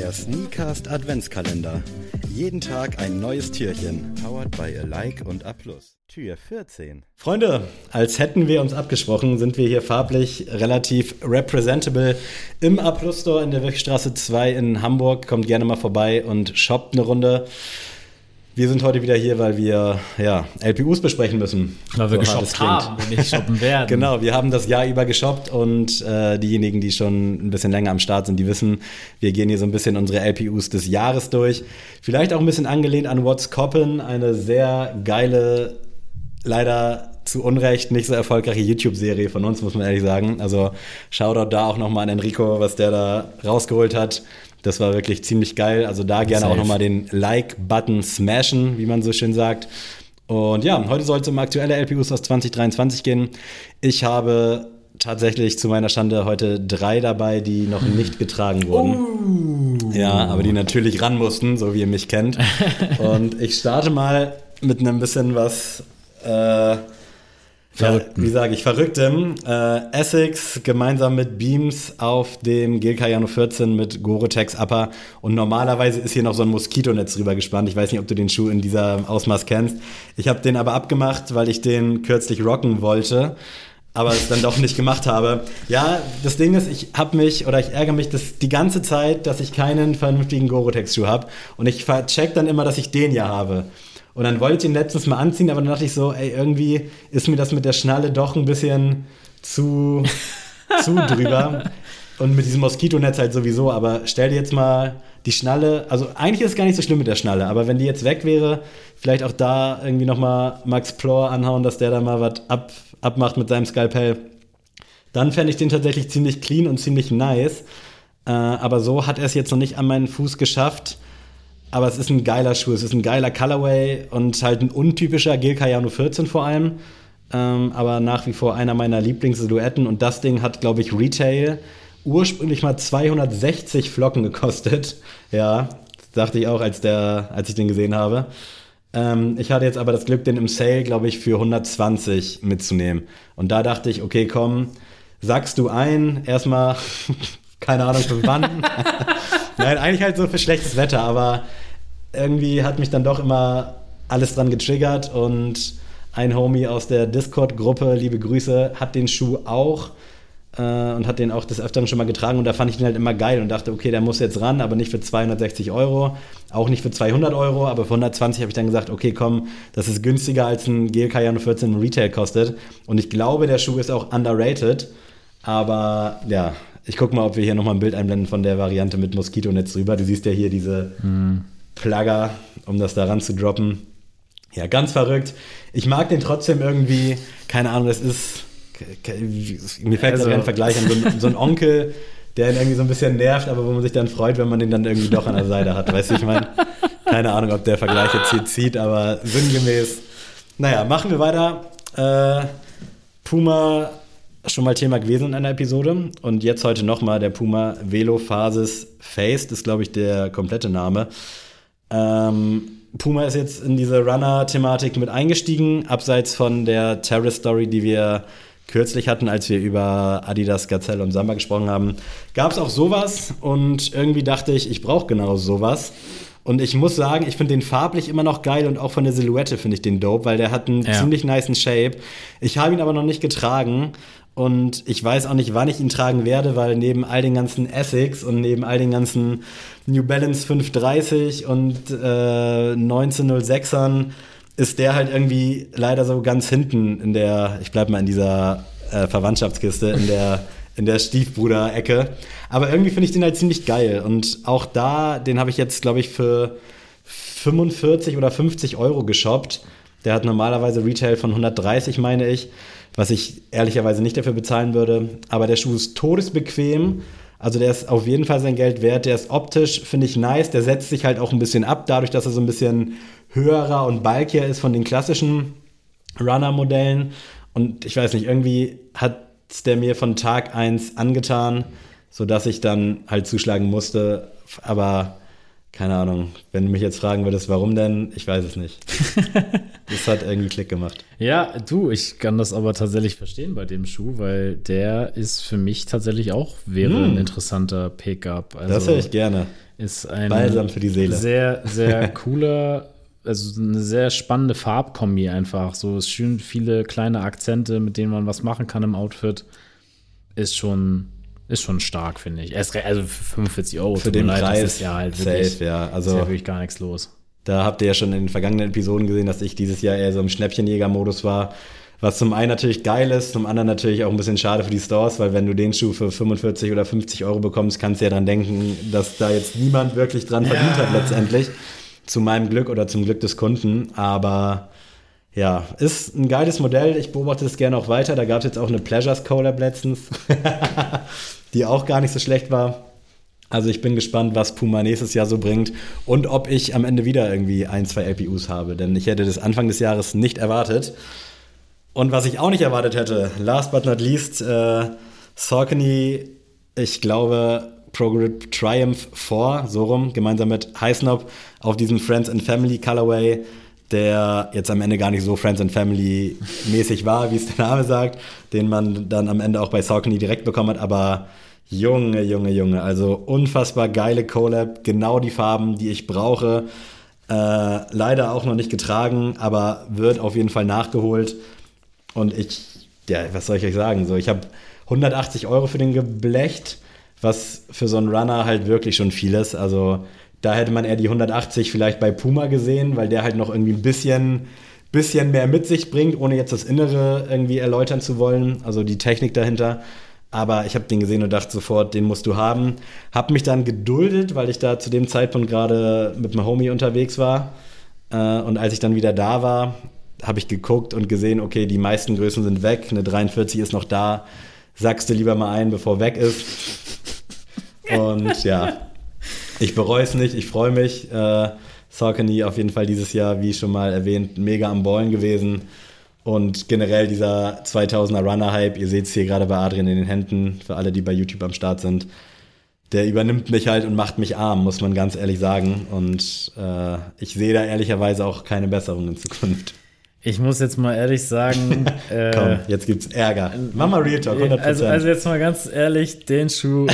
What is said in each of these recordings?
Der Sneakast Adventskalender. Jeden Tag ein neues Türchen. Powered by Alike und A+. Tür 14. Freunde, als hätten wir uns abgesprochen, sind wir hier farblich relativ representable im A Plus Store in der Wirchstraße 2 in Hamburg. Kommt gerne mal vorbei und shoppt eine Runde. Wir sind heute wieder hier, weil wir ja, LPUs besprechen müssen. Weil wir So geshoppt haben und nicht shoppen werden. Genau, wir haben das Jahr über geshoppt und äh, diejenigen, die schon ein bisschen länger am Start sind, die wissen, wir gehen hier so ein bisschen unsere LPUs des Jahres durch. Vielleicht auch ein bisschen angelehnt an What's Coppin, eine sehr geile, leider zu Unrecht nicht so erfolgreiche YouTube-Serie von uns, muss man ehrlich sagen. Also Shoutout da auch nochmal an Enrico, was der da rausgeholt hat. Das war wirklich ziemlich geil. Also da gerne Safe. auch nochmal den Like-Button smashen, wie man so schön sagt. Und ja, heute soll es um aktuelle LPUs aus 2023 gehen. Ich habe tatsächlich zu meiner Schande heute drei dabei, die noch nicht getragen wurden. Ja, aber die natürlich ran mussten, so wie ihr mich kennt. Und ich starte mal mit einem bisschen was, äh, ja, Verrückten. wie sage ich, Verrücktem. Äh, Essex gemeinsam mit Beams auf dem Gil Cayano 14 mit Gore-Tex Upper. Und normalerweise ist hier noch so ein Moskitonetz drüber gespannt. Ich weiß nicht, ob du den Schuh in dieser Ausmaß kennst. Ich habe den aber abgemacht, weil ich den kürzlich rocken wollte. Aber es dann doch nicht gemacht habe. Ja, das Ding ist, ich habe mich oder ich ärgere mich das die ganze Zeit, dass ich keinen vernünftigen Gore-Tex-Schuh habe. Und ich check dann immer, dass ich den ja habe. Und dann wollte ich ihn letztens mal anziehen, aber dann dachte ich so, ey, irgendwie ist mir das mit der Schnalle doch ein bisschen zu, zu drüber. Und mit diesem Moskitonetz halt sowieso, aber stell dir jetzt mal die Schnalle, also eigentlich ist es gar nicht so schlimm mit der Schnalle, aber wenn die jetzt weg wäre, vielleicht auch da irgendwie nochmal Max Plor anhauen, dass der da mal was ab, abmacht mit seinem Skalpell. Dann fände ich den tatsächlich ziemlich clean und ziemlich nice. Äh, aber so hat er es jetzt noch nicht an meinen Fuß geschafft. Aber es ist ein geiler Schuh, es ist ein geiler Colorway und halt ein untypischer Gil Cayano 14 vor allem. Ähm, aber nach wie vor einer meiner Lieblingssilhouetten. Und das Ding hat, glaube ich, Retail ursprünglich mal 260 Flocken gekostet. Ja, dachte ich auch, als, der, als ich den gesehen habe. Ähm, ich hatte jetzt aber das Glück, den im Sale, glaube ich, für 120 mitzunehmen. Und da dachte ich, okay, komm, sagst du ein, erstmal, keine Ahnung für wann. Nein, eigentlich halt so für schlechtes Wetter, aber irgendwie hat mich dann doch immer alles dran getriggert und ein Homie aus der Discord-Gruppe, liebe Grüße, hat den Schuh auch äh, und hat den auch des Öfteren schon mal getragen und da fand ich den halt immer geil und dachte, okay, der muss jetzt ran, aber nicht für 260 Euro, auch nicht für 200 Euro, aber für 120 habe ich dann gesagt, okay, komm, das ist günstiger als ein Cayano 14 im Retail kostet und ich glaube, der Schuh ist auch underrated, aber ja, ich gucke mal, ob wir hier nochmal ein Bild einblenden von der Variante mit Moskitonetz drüber. Du siehst ja hier diese Plugger, um das da ran zu droppen. Ja, ganz verrückt. Ich mag den trotzdem irgendwie, keine Ahnung, das ist, mir fällt Also- ein Vergleich an so, ein- so ein Onkel, der ihn irgendwie so ein bisschen nervt, aber wo man sich dann freut, wenn man den dann irgendwie doch an der Seite hat. Weißt du, ich meine, keine Ahnung, ob der Vergleich jetzt hier zieht, aber sinngemäß. Naja, machen wir weiter. Äh, Puma schon mal Thema gewesen in einer Episode und jetzt heute nochmal der Puma Velo Phasis Faced, ist glaube ich der komplette Name. Ähm, Puma ist jetzt in diese Runner-Thematik mit eingestiegen, abseits von der Terrace-Story, die wir kürzlich hatten, als wir über Adidas, Gazelle und Samba gesprochen haben. Gab es auch sowas und irgendwie dachte ich, ich brauche genau sowas. Und ich muss sagen, ich finde den farblich immer noch geil und auch von der Silhouette finde ich den dope, weil der hat einen Ja. ziemlich niceen Shape. Ich habe ihn aber noch nicht getragen und ich weiß auch nicht, wann ich ihn tragen werde, weil neben all den ganzen Essex und neben all den ganzen New Balance 530 und äh, 1906ern ist der halt irgendwie leider so ganz hinten in der, ich bleib mal in dieser äh, Verwandtschaftskiste, in der, in der Stiefbruder-Ecke. Aber irgendwie finde ich den halt ziemlich geil. Und auch da, den habe ich jetzt, glaube ich, für 45 oder 50 Euro geshoppt. Der hat normalerweise Retail von 130, meine ich, was ich ehrlicherweise nicht dafür bezahlen würde. Aber der Schuh ist todesbequem. Also der ist auf jeden Fall sein Geld wert. Der ist optisch, finde ich, nice. Der setzt sich halt auch ein bisschen ab, dadurch, dass er so ein bisschen höherer und bulkier ist von den klassischen Runner-Modellen. Und ich weiß nicht, irgendwie hat der mir von Tag 1 angetan, sodass ich dann halt zuschlagen musste. Aber keine Ahnung, wenn du mich jetzt fragen würdest, warum denn, ich weiß es nicht. das hat irgendwie Klick gemacht. Ja, du, ich kann das aber tatsächlich verstehen bei dem Schuh, weil der ist für mich tatsächlich auch, wäre Hm. ein interessanter Pickup. Also, Das höre ich gerne. Ist ein Balsam für die Seele. sehr, sehr cooler, also eine sehr spannende Farbkombi einfach. So ist schön viele kleine Akzente, mit denen man was machen kann im Outfit. Ist schon, ist schon stark, finde ich. Erst, also für 45 Euro Für den leid, das Preis ist ja halt safe, wirklich, ja. ist Also ja wirklich gar nichts los. Da habt ihr ja schon in den vergangenen Episoden gesehen, dass ich dieses Jahr eher so im Schnäppchenjäger-Modus war. Was zum einen natürlich geil ist, zum anderen natürlich auch ein bisschen schade für die Stores, weil wenn du den Schuh für 45 oder 50 Euro bekommst, kannst du ja dran denken, dass da jetzt niemand wirklich dran verdient hat letztendlich. Zu meinem Glück oder zum Glück des Kunden. Aber ja, ist ein geiles Modell. Ich beobachte es gerne auch weiter. Da gab es jetzt auch eine Pleasures Collab letztens, die auch gar nicht so schlecht war. Also ich bin gespannt, was Puma nächstes Jahr so bringt und ob ich am Ende wieder irgendwie ein, zwei LPUs habe. Denn ich hätte das Anfang des Jahres nicht erwartet. Und was ich auch nicht erwartet hätte, last but not least, äh, Saucony, ich glaube, ProGrid Triumph 4, so rum, gemeinsam mit Highsnob auf diesem Friends and Family Colorway, der jetzt am Ende gar nicht so Friends and Family mäßig war, wie es der Name sagt, den man dann am Ende auch bei Saucony direkt bekommen hat, aber Junge, Junge, Junge, also unfassbar geile Collab, genau die Farben, die ich brauche. Äh, leider auch noch nicht getragen, aber wird auf jeden Fall nachgeholt. Und ich, ja, was soll ich euch sagen? So, ich habe 180 Euro für den geblecht, was für so einen Runner halt wirklich schon viel ist. Also da hätte man eher die 180 vielleicht bei Puma gesehen, weil der halt noch irgendwie ein bisschen, bisschen mehr mit sich bringt, ohne jetzt das Innere irgendwie erläutern zu wollen, also die Technik dahinter. Aber ich habe den gesehen und dachte sofort, den musst du haben. Hab mich dann geduldet, weil ich da zu dem Zeitpunkt gerade mit meinem Homie unterwegs war. Äh, und als ich dann wieder da war, habe ich geguckt und gesehen, okay, die meisten Größen sind weg, eine 43 ist noch da. Sagst du lieber mal ein, bevor weg ist. Und ja, ich bereue es nicht, ich freue mich. Äh, Saucony auf jeden Fall dieses Jahr, wie schon mal erwähnt, mega am Ballen gewesen. Und generell dieser 2000er Runner-Hype, ihr seht es hier gerade bei Adrian in den Händen, für alle, die bei YouTube am Start sind, der übernimmt mich halt und macht mich arm, muss man ganz ehrlich sagen. Und äh, ich sehe da ehrlicherweise auch keine Besserung in Zukunft. Ich muss jetzt mal ehrlich sagen, äh, Komm, jetzt gibt's Ärger. Mach mal Real Talk, 100%. Also, also jetzt mal ganz ehrlich, den Schuh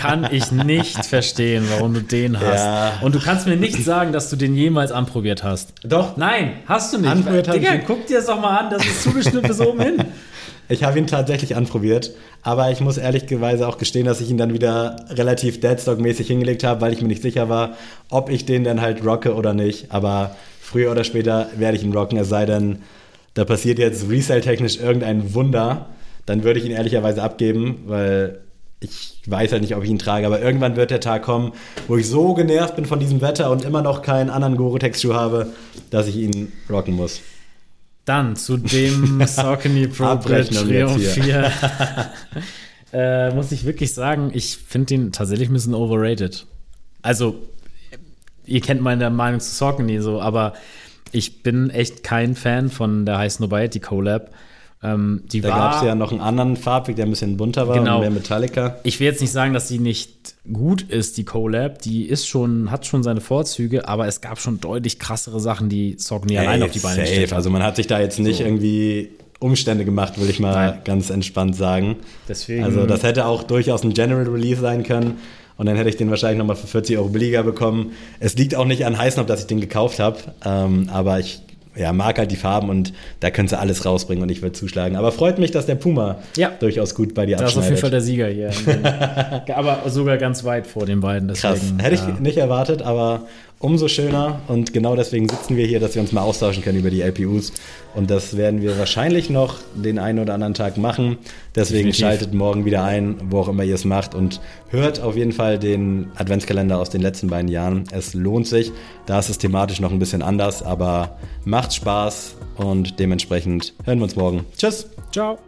kann ich nicht verstehen, warum du den hast. Ja. Und du kannst mir nicht sagen, dass du den jemals anprobiert hast. Doch, Nein, hast du nicht. Anprobiert hab Digga, ich guck dir das doch mal an, das ist zugeschnitten bis oben hin. Ich habe ihn tatsächlich anprobiert, aber ich muss ehrlicherweise auch gestehen, dass ich ihn dann wieder relativ Deadstock-mäßig hingelegt habe, weil ich mir nicht sicher war, ob ich den dann halt rocke oder nicht. Aber früher oder später werde ich ihn rocken, es sei denn, da passiert jetzt resale-technisch irgendein Wunder, dann würde ich ihn ehrlicherweise abgeben, weil ich weiß halt nicht, ob ich ihn trage, aber irgendwann wird der Tag kommen, wo ich so genervt bin von diesem Wetter und immer noch keinen anderen Gore-Tex-Schuh habe, dass ich ihn rocken muss. Dann zu dem Saucony Pro Triumph hier. 4. äh, muss ich wirklich sagen, ich finde ihn tatsächlich ein bisschen overrated. Also, ihr kennt meine Meinung zu Saucony so, aber ich bin echt kein Fan von der High Snobiety Collab. Ähm, die Da gab es ja noch einen anderen Farbweg, der ein bisschen bunter war Genau. und mehr Metallica. ich will jetzt nicht sagen, dass sie nicht gut ist, die Collab. Die ist schon, hat schon seine Vorzüge, aber es gab schon deutlich krassere Sachen, die Saucony allein auf die Beine safe. gestellt hat. Also man hat sich da jetzt nicht So. irgendwie Umstände gemacht, würde ich mal Nein. ganz entspannt sagen. Deswegen- Also das hätte auch durchaus ein General Release sein können. Und dann hätte ich den wahrscheinlich nochmal für 40 Euro billiger bekommen. Es liegt auch nicht an Heißnop, dass ich den gekauft habe. Ähm, aber ich ja, mag halt die Farben und da könntest du alles rausbringen und ich würde zuschlagen. Aber freut mich, dass der Puma Ja. durchaus gut bei dir Da ist auf jeden Fall abschneidet. der Sieger hier. aber sogar ganz weit vor den beiden. Krass, Deswegen, hätte ich ja. nicht erwartet, aber umso schöner und genau deswegen sitzen wir hier, dass wir uns mal austauschen können über die LPUs und das werden wir wahrscheinlich noch den einen oder anderen Tag machen. Deswegen Definitiv. schaltet morgen wieder ein, wo auch immer ihr es macht und hört auf jeden Fall den Adventskalender aus den letzten beiden Jahren. Es lohnt sich, da ist es thematisch noch ein bisschen anders, aber macht Spaß und dementsprechend hören wir uns morgen. Tschüss! Ciao.